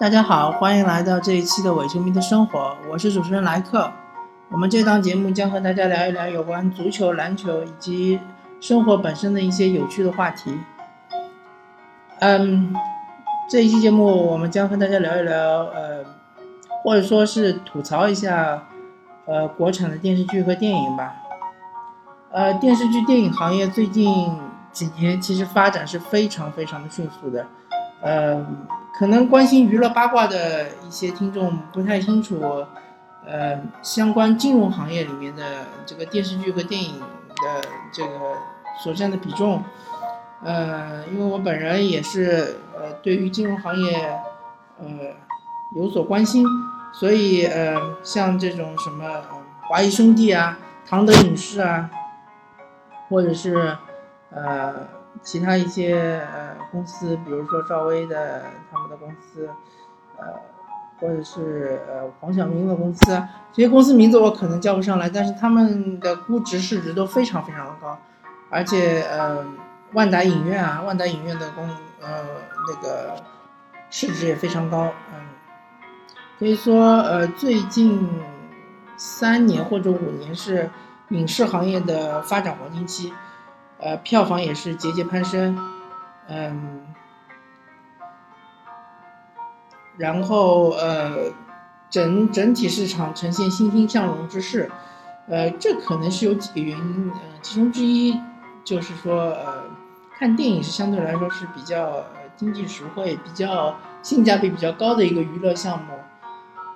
大家好，欢迎来到这一期的伪球迷的生活，我是主持人莱克。我们这档节目将和大家聊一聊有关足球、篮球以及生活本身的一些有趣的话题。嗯，这一期节目我们将和大家聊一聊，呃，或者说是吐槽一下，呃，国产的电视剧和电影吧。呃，电视剧、电影行业最近几年其实发展是非常非常的迅速的，呃。可能关心娱乐八卦的一些听众不太清楚，呃，相关金融行业里面的这个电视剧和电影的这个所占的比重，呃，因为我本人也是呃对于金融行业呃有所关心，所以呃像这种什么华谊兄弟啊、唐德影视啊，或者是呃。其他一些呃公司，比如说赵薇的他们的公司，呃，或者是呃黄晓明的公司，这些公司名字我可能叫不上来，但是他们的估值市值都非常非常的高，而且呃万达影院啊，万达影院的公呃那个市值也非常高，嗯，可以说呃最近三年或者五年是影视行业的发展黄金期。呃，票房也是节节攀升，嗯，然后呃，整整体市场呈现欣欣向荣之势，呃，这可能是有几个原因，呃，其中之一就是说，呃，看电影是相对来说是比较经济实惠、比较性价比比较高的一个娱乐项目，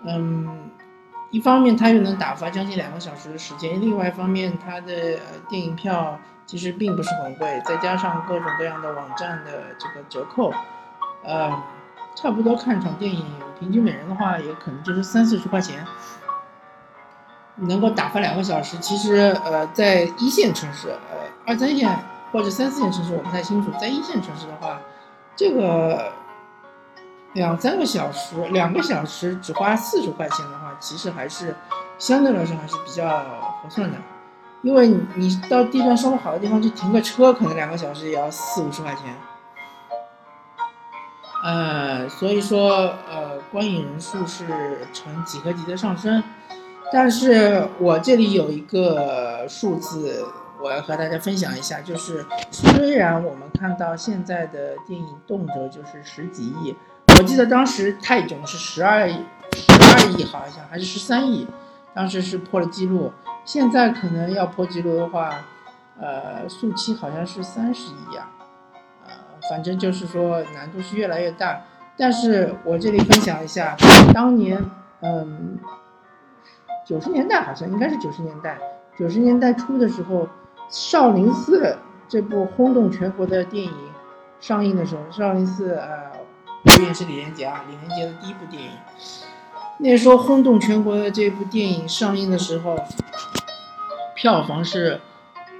嗯，一方面它又能打发将近两个小时的时间，另外一方面它的电影票。其实并不是很贵，再加上各种各样的网站的这个折扣，呃，差不多看场电影，平均每人的话，也可能就是三四十块钱，能够打发两个小时。其实，呃，在一线城市，呃，二三线或者三四线城市我不太清楚，在一线城市的话，这个两三个小时，两个小时只花四十块钱的话，其实还是相对来说还是比较合算的。因为你到地段稍微好的地方去停个车，可能两个小时也要四五十块钱。呃，所以说，呃，观影人数是呈几何级的上升。但是我这里有一个数字，我要和大家分享一下，就是虽然我们看到现在的电影动辄就是十几亿，我记得当时泰囧是十二亿，十二亿好像还是十三亿，当时是破了记录。现在可能要破纪录的话，呃，速七好像是三十亿啊，呃，反正就是说难度是越来越大。但是我这里分享一下，当年，嗯，九十年代好像应该是九十年代，九十年代初的时候，《少林寺》这部轰动全国的电影上映的时候，《少林寺》呃，主演是李连杰啊，李连杰的第一部电影。那时候轰动全国的这部电影上映的时候。票房是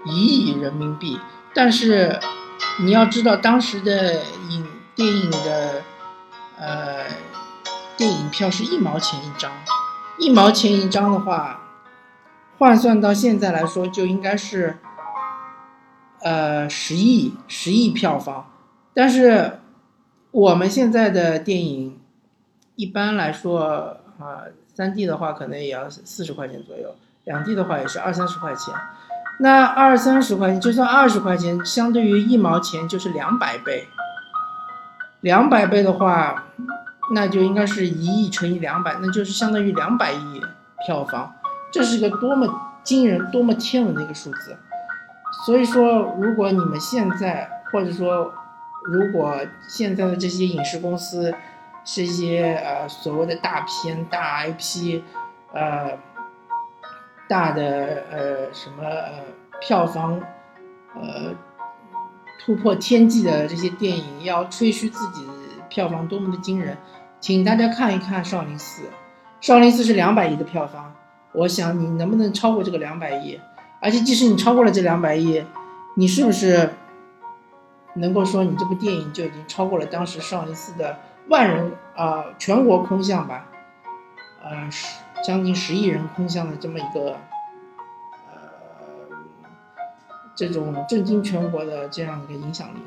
一亿人民币，但是你要知道，当时的影电影的呃电影票是一毛钱一张，一毛钱一张的话，换算到现在来说，就应该是呃十亿十亿票房。但是我们现在的电影一般来说啊，三 D 的话可能也要四十块钱左右。两 D 的话也是二三十块钱，那二三十块钱就算二十块钱，相对于一毛钱就是两百倍。两百倍的话，那就应该是一亿乘以两百，那就是相当于两百亿票房。这是个多么惊人、多么天文的一个数字。所以说，如果你们现在，或者说如果现在的这些影视公司是一些呃所谓的大片、大 IP，呃。大的呃什么呃票房呃突破天际的这些电影要吹嘘自己票房多么的惊人，请大家看一看《少林寺》。《少林寺》是两百亿的票房，我想你能不能超过这个两百亿？而且即使你超过了这两百亿，你是不是能够说你这部电影就已经超过了当时少林寺的万人啊全国空巷吧？呃十。将近十亿人空巷的这么一个，呃，这种震惊全国的这样一个影响力。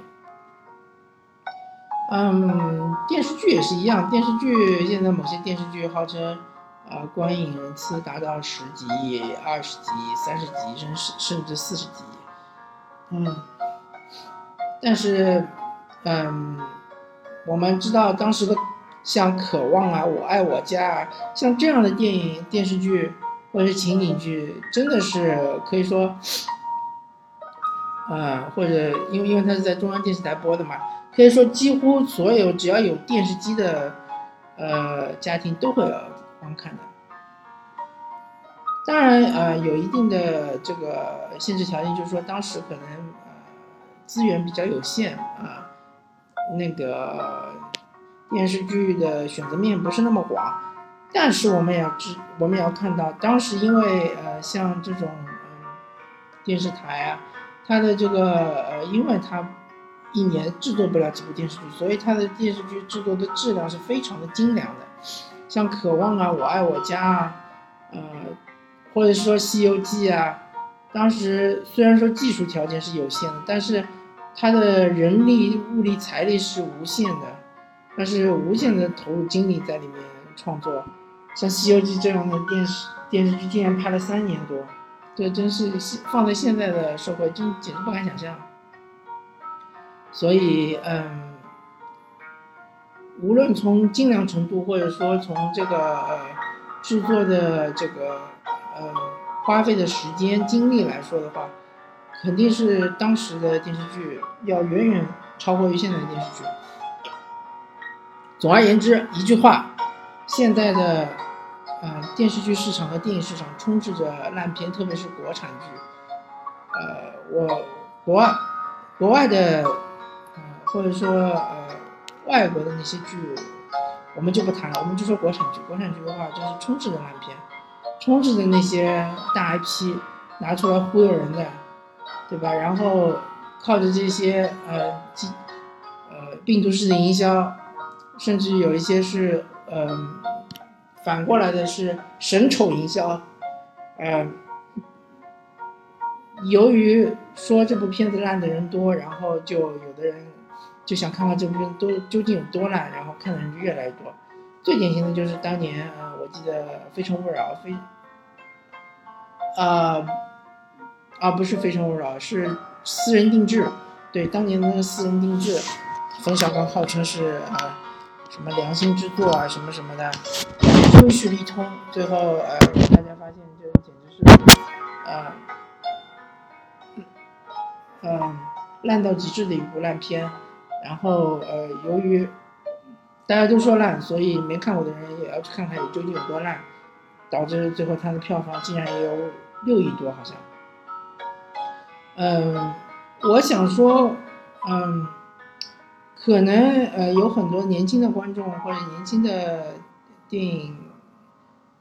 嗯，电视剧也是一样，电视剧现在某些电视剧号称，呃，观影人次达到十几亿、二十几、三十几，甚至甚至四十几。嗯，但是，嗯，我们知道当时的像《渴望》啊，《我爱我家》啊，像这样的电影、电视剧或者是情景剧，真的是可以说，呃，或者因为因为它是在中央电视台播的嘛。可以说，几乎所有只要有电视机的，呃，家庭都会观看的。当然，呃，有一定的这个限制条件，就是说当时可能呃资源比较有限啊，那个电视剧的选择面不是那么广。但是我们也要知，我们也要看到，当时因为呃像这种电视台啊，它的这个呃，因为它。一年制作不了几部电视剧，所以它的电视剧制作的质量是非常的精良的，像《渴望》啊，《我爱我家》啊，呃，或者说《西游记》啊，当时虽然说技术条件是有限的，但是它的人力、物力、财力是无限的，但是无限的投入精力在里面创作，像《西游记》这样的电视电视剧竟然拍了三年多，这真是放在现在的社会，真简直不敢想象。所以，嗯，无论从精良程度，或者说从这个呃制作的这个呃花费的时间精力来说的话，肯定是当时的电视剧要远远超过于现在的电视剧。总而言之，一句话，现在的呃电视剧市场和电影市场充斥着烂片，特别是国产剧。呃，我国外国外的。或者说，呃，外国的那些剧，我们就不谈了，我们就说国产剧。国产剧的话，就是充斥着烂片，充斥着那些大 IP 拿出来忽悠人的，对吧？然后靠着这些呃，呃病毒式的营销，甚至有一些是呃反过来的是神丑营销，呃，由于说这部片子烂的人多，然后就有的人。就想看看这部片都究竟有多烂，然后看的人就越来越多。最典型的就是当年，呃，我记得《非诚勿扰》非，呃，啊，不是《非诚勿扰》，是《私人定制》。对，当年的《私人定制》，冯小刚号称是啊，什么良心之作啊，什么什么的，就是一通，最后呃，大家发现这简直是，啊，嗯，烂到极致的一部烂片。然后，呃，由于大家都说烂，所以没看过的人也要去看看究竟有多烂，导致最后它的票房竟然也有六亿多，好像。嗯，我想说，嗯，可能呃有很多年轻的观众或者年轻的电影，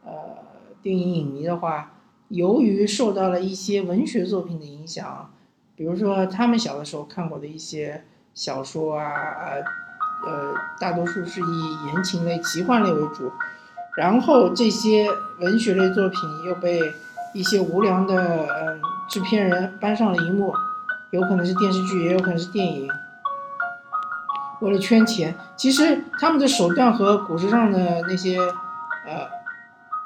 呃，电影影迷的话，由于受到了一些文学作品的影响，比如说他们小的时候看过的一些。小说啊，呃，呃，大多数是以言情类、奇幻类为主，然后这些文学类作品又被一些无良的嗯制片人搬上了荧幕，有可能是电视剧，也有可能是电影，为了圈钱。其实他们的手段和股市上的那些，呃，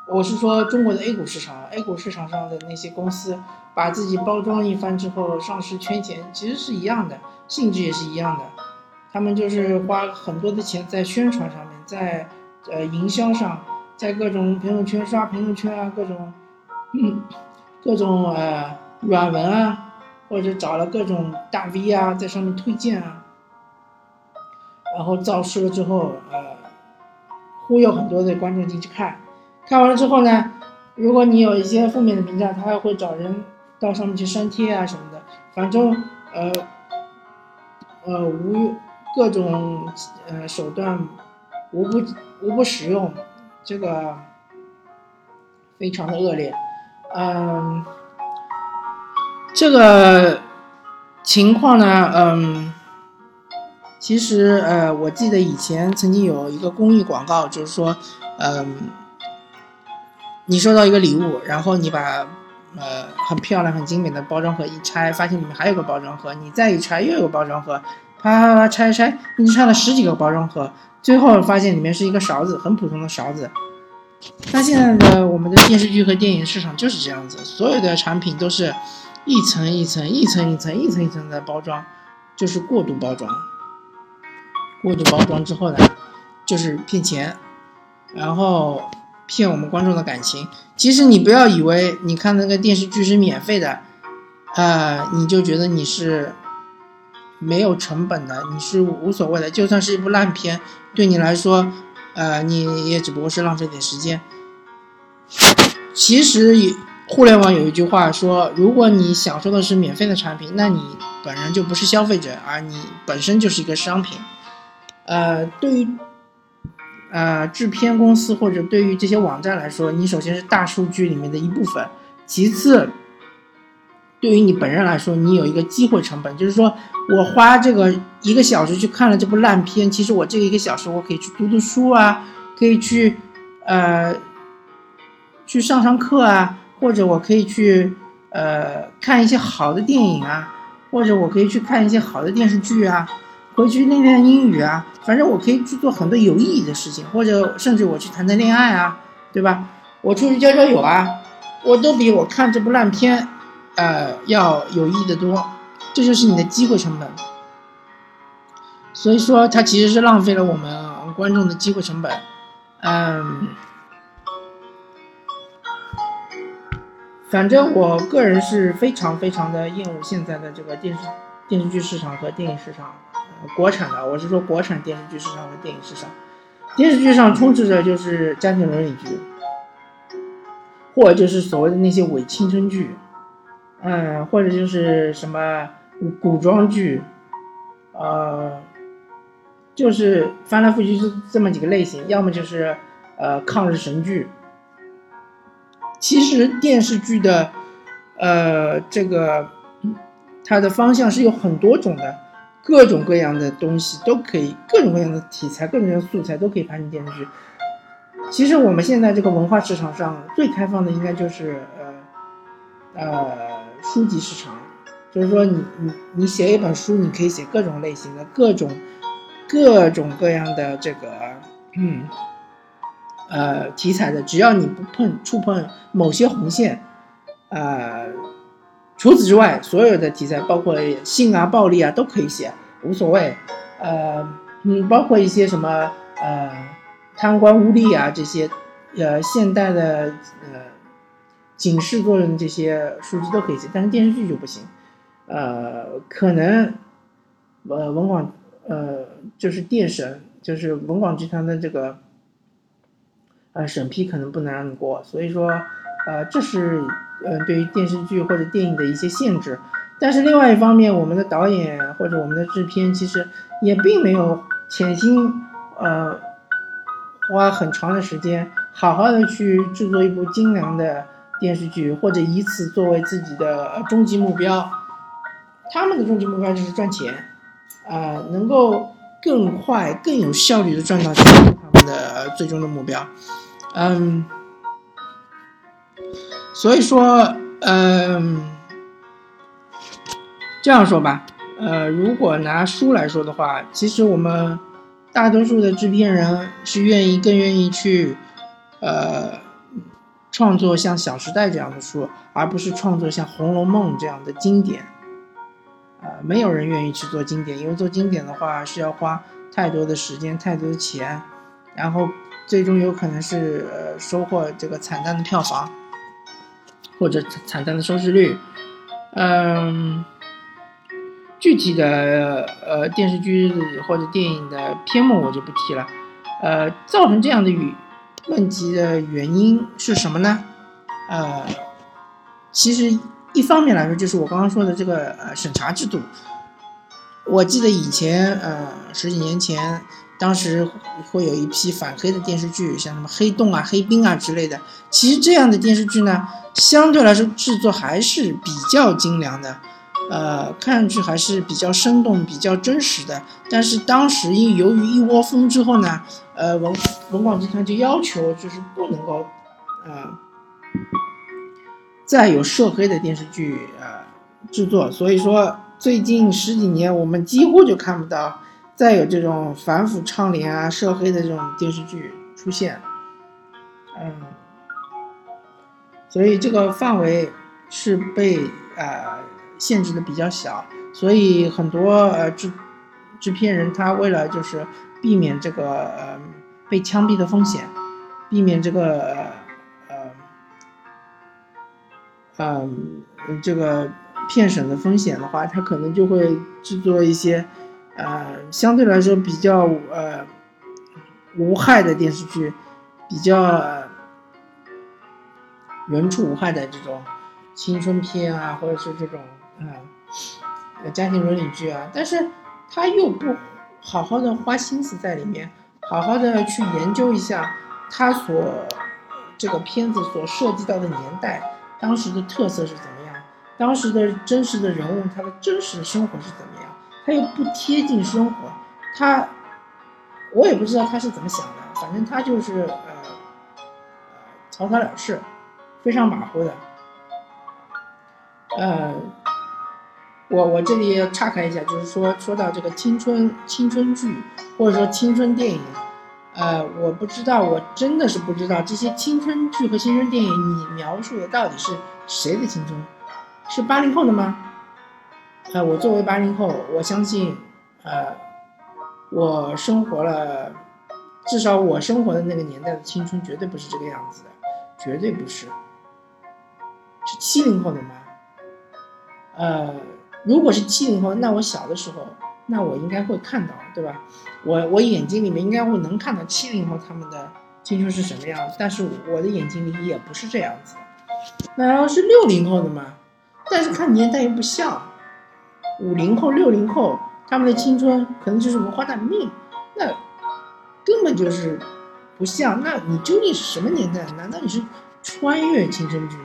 我是说中国的 A 股市场，A 股市场上的那些公司把自己包装一番之后上市圈钱，其实是一样的。性质也是一样的，他们就是花很多的钱在宣传上面，在呃营销上，在各种朋友圈刷朋友圈啊，各种嗯各种呃软文啊，或者找了各种大 V 啊，在上面推荐啊，然后造势了之后，呃忽悠很多的观众进去看，看完了之后呢，如果你有一些负面的评价，他还会找人到上面去删帖啊什么的，反正呃。呃，无各种呃手段，无不无不使用，这个非常的恶劣。嗯，这个情况呢，嗯，其实呃，我记得以前曾经有一个公益广告，就是说，嗯，你收到一个礼物，然后你把。呃，很漂亮、很精美的包装盒一拆，发现里面还有个包装盒，你再一拆又有包装盒，啪啪啪拆拆，你拆了十几个包装盒，最后发现里面是一个勺子，很普通的勺子。那现在的我们的电视剧和电影市场就是这样子，所有的产品都是一层一层、一层一层、一层一层的包装，就是过度包装。过度包装之后呢，就是骗钱，然后骗我们观众的感情。其实你不要以为你看那个电视剧是免费的，呃，你就觉得你是没有成本的，你是无所谓的。就算是一部烂片，对你来说。呃，你也只不过是浪费点时间。其实也，互联网有一句话说，如果你享受的是免费的产品，那你本人就不是消费者，而你本身就是一个商品。呃，对于呃制片公司或者对于这些网站来说，你首先是大数据里面的一部分，其次。对于你本人来说，你有一个机会成本，就是说我花这个一个小时去看了这部烂片，其实我这一个小时我可以去读读书啊，可以去呃去上上课啊，或者我可以去呃看一些好的电影啊，或者我可以去看一些好的电视剧啊，回去练练英语啊，反正我可以去做很多有意义的事情，或者甚至我去谈谈恋爱啊，对吧？我出去交交友啊，我都比我看这部烂片。呃，要有意义的多，这就是你的机会成本。所以说，它其实是浪费了我们观众的机会成本。嗯，反正我个人是非常非常的厌恶现在的这个电视电视剧市场和电影市场，国产的，我是说国产电视剧市场和电影市场。电视剧上充斥着就是家庭伦理剧，或者就是所谓的那些伪青春剧。嗯，或者就是什么古装剧，呃，就是翻来覆去是这么几个类型，要么就是呃抗日神剧。其实电视剧的呃这个它的方向是有很多种的，各种各样的东西都可以，各种各样的题材、各种各样的素材都可以拍成电视剧。其实我们现在这个文化市场上最开放的应该就是呃呃。书籍市场，就是说，你你你写一本书，你可以写各种类型的、各种各种各样的这个，嗯，呃，题材的，只要你不碰触碰某些红线，呃，除此之外，所有的题材，包括性啊、暴力啊，都可以写，无所谓。呃，嗯，包括一些什么呃贪官污吏啊这些，呃，现代的呃。警示作用这些书籍都可以写，但是电视剧就不行。呃，可能，呃，文广，呃，就是电审，就是文广集团的这个，呃，审批可能不能让你过。所以说，呃，这是，呃，对于电视剧或者电影的一些限制。但是另外一方面，我们的导演或者我们的制片其实也并没有潜心，呃，花很长的时间，好好的去制作一部精良的。电视剧或者以此作为自己的终极目标，他们的终极目标就是赚钱，啊，能够更快、更有效率的赚到钱，的最终的目标。嗯，所以说，嗯，这样说吧，呃，如果拿书来说的话，其实我们大多数的制片人是愿意、更愿意去，呃。创作像《小时代》这样的书，而不是创作像《红楼梦》这样的经典。呃，没有人愿意去做经典，因为做经典的话是要花太多的时间、太多的钱，然后最终有可能是呃收获这个惨淡的票房，或者惨淡的收视率。嗯，具体的呃电视剧或者电影的篇目我就不提了。呃，造成这样的语。问题的原因是什么呢？呃，其实一方面来说，就是我刚刚说的这个呃审查制度。我记得以前呃十几年前，当时会有一批反黑的电视剧，像什么《黑洞》啊、《黑冰》啊之类的。其实这样的电视剧呢，相对来说制作还是比较精良的，呃，看上去还是比较生动、比较真实的。但是当时因由于一窝蜂之后呢。呃，文文广集团就要求，就是不能够，呃，再有涉黑的电视剧呃制作，所以说，最近十几年，我们几乎就看不到再有这种反腐倡廉啊、涉黑的这种电视剧出现。嗯，所以这个范围是被呃限制的比较小，所以很多呃制制片人他为了就是避免这个呃被枪毙的风险，避免这个呃呃这个骗审的风险的话，他可能就会制作一些呃相对来说比较呃无害的电视剧，比较。人畜无害的这种青春片啊，或者是这种啊家庭伦理剧啊，但是他又不好好的花心思在里面，好好的去研究一下他所这个片子所涉及到的年代，当时的特色是怎么样，当时的真实的人物他的真实的生活是怎么样，他又不贴近生活，他我也不知道他是怎么想的，反正他就是呃草草了事。非常马虎的，呃，我我这里要岔开一下，就是说说到这个青春青春剧或者说青春电影，呃，我不知道，我真的是不知道这些青春剧和青春电影，你描述的到底是谁的青春？是八零后的吗？呃，我作为八零后，我相信，呃，我生活了，至少我生活的那个年代的青春绝对不是这个样子的，绝对不是。是七零后的吗？呃，如果是七零后，那我小的时候，那我应该会看到，对吧？我我眼睛里面应该会能看到七零后他们的青春是什么样子，但是我的眼睛里也不是这样子的。那要是六零后的吗？但是看年代又不像，五零后、六零后他们的青春可能就是文化大革命，那根本就是不像。那你究竟是什么年代？难道你是穿越青春剧吗？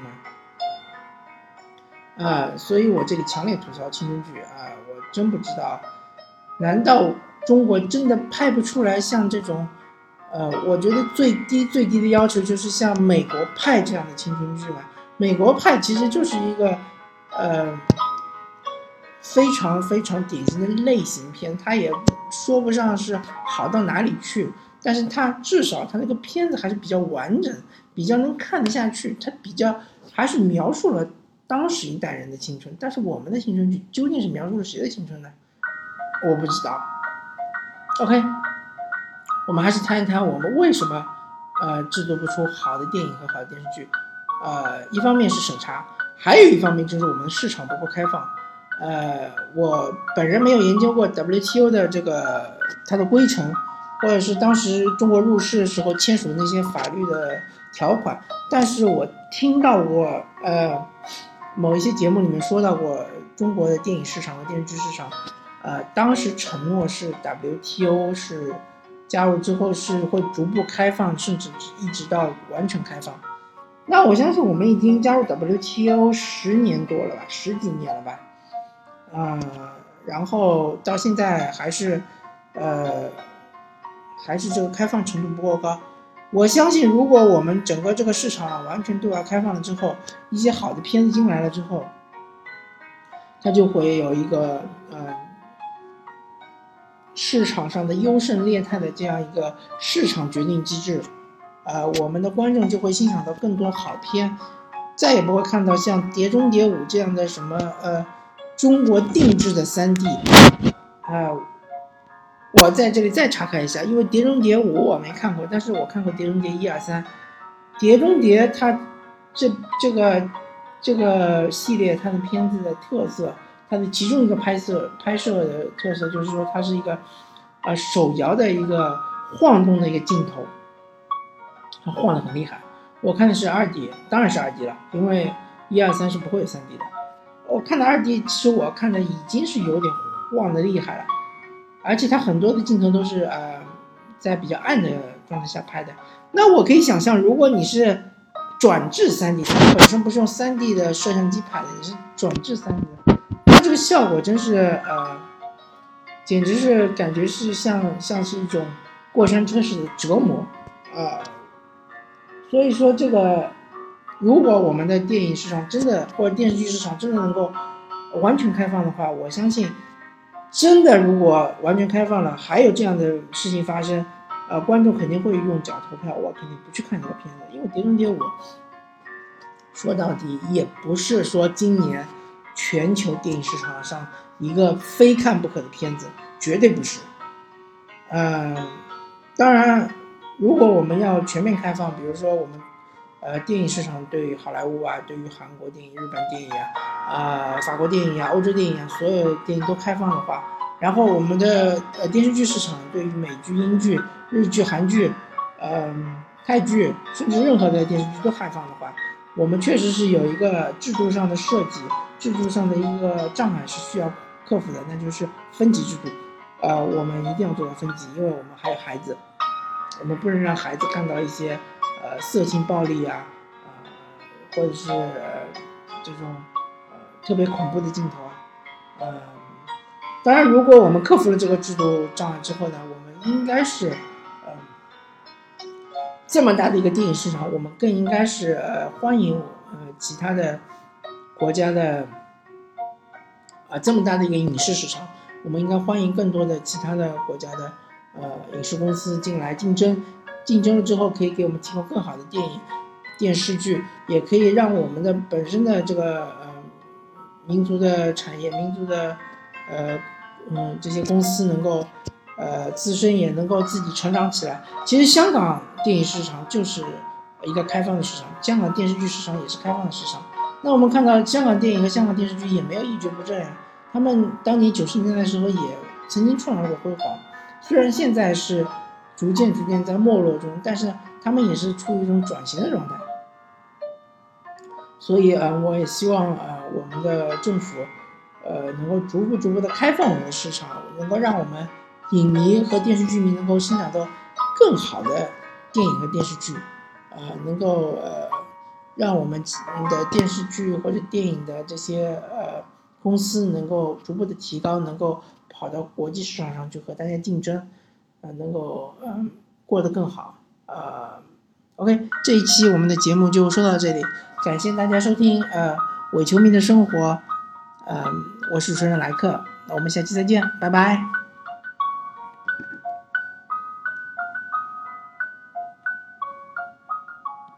啊，所以我这里强烈吐槽青春剧啊！我真不知道，难道中国真的拍不出来像这种，呃，我觉得最低最低的要求就是像美国派这样的青春剧吗？美国派其实就是一个，呃，非常非常典型的类型片，它也说不上是好到哪里去，但是它至少它那个片子还是比较完整，比较能看得下去，它比较还是描述了。当时一代人的青春，但是我们的青春剧究竟是描述了谁的青春呢？我不知道。OK，我们还是谈一谈我们为什么呃制作不出好的电影和好的电视剧。呃，一方面是审查，还有一方面就是我们市场不够开放。呃，我本人没有研究过 WTO 的这个它的规程，或者是当时中国入世时候签署的那些法律的条款，但是我听到过呃。某一些节目里面说到过，中国的电影市场和电视剧市场，呃，当时承诺是 WTO 是加入之后是会逐步开放，甚至一直到完全开放。那我相信我们已经加入 WTO 十年多了吧，十几年了吧，啊，然后到现在还是，呃，还是这个开放程度不够高。我相信，如果我们整个这个市场完全对外开放了之后，一些好的片子进来了之后，它就会有一个呃市场上的优胜劣汰的这样一个市场决定机制，呃，我们的观众就会欣赏到更多好片，再也不会看到像《碟中谍五》这样的什么呃中国定制的三 D，啊。我在这里再查看一下，因为《碟中谍五》我没看过，但是我看过《碟中谍一二三》。《碟中谍》它这这个这个系列它的片子的特色，它的其中一个拍摄拍摄的特色就是说它是一个啊手摇的一个晃动的一个镜头，它晃的很厉害。我看的是二 D，当然是二 D 了，因为一二三是不会有三 D 的。我看的二 D，其实我看的已经是有点晃的厉害了。而且它很多的镜头都是呃，在比较暗的状态下拍的。那我可以想象，如果你是转制 3D，它本身不是用 3D 的摄像机拍的，你是转制 3D，它这个效果真是呃，简直是感觉是像像是一种过山车式的折磨啊。所以说这个，如果我们的电影市场真的或者电视剧市场真的能够完全开放的话，我相信，真的如果完全开放了，还有这样的事情发生，呃，观众肯定会用脚投票，我肯定不去看这个片子，因为《碟中谍五》说到底也不是说今年全球电影市场上一个非看不可的片子，绝对不是。嗯，当然，如果我们要全面开放，比如说我们。呃，电影市场对于好莱坞啊，对于韩国电影、日本电影啊，啊，法国电影啊，欧洲电影啊，所有电影都开放的话，然后我们的呃电视剧市场对于美剧、英剧、日剧、韩剧，嗯，泰剧，甚至任何的电视剧都开放的话，我们确实是有一个制度上的设计，制度上的一个障碍是需要克服的，那就是分级制度。呃，我们一定要做到分级，因为我们还有孩子，我们不能让孩子看到一些。呃，色情暴力啊，啊，或者是这种呃特别恐怖的镜头啊，呃，当然，如果我们克服了这个制度障碍之后呢，我们应该是，呃，这么大的一个电影市场，我们更应该是呃欢迎呃其他的国家的啊这么大的一个影视市场，我们应该欢迎更多的其他的国家的呃影视公司进来竞争。竞争了之后，可以给我们提供更好的电影、电视剧，也可以让我们的本身的这个呃民族的产业、民族的呃嗯这些公司能够呃自身也能够自己成长起来。其实香港电影市场就是一个开放的市场，香港电视剧市场也是开放的市场。那我们看到香港电影和香港电视剧也没有一蹶不振呀，他们当年九十年代的时候也曾经创造过辉煌，虽然现在是。逐渐逐渐在没落中，但是他们也是处于一种转型的状态，所以呃，我也希望呃，我们的政府呃，能够逐步逐步的开放我们的市场，能够让我们影迷和电视剧迷能够欣赏到更好的电影和电视剧，呃，能够呃，让我们的电视剧或者电影的这些呃公司能够逐步的提高，能够跑到国际市场上去和大家竞争。能够嗯过得更好，呃，OK，这一期我们的节目就说到这里，感谢大家收听，呃，伪球迷的生活，嗯，我是主持人莱克，那我们下期再见，拜拜。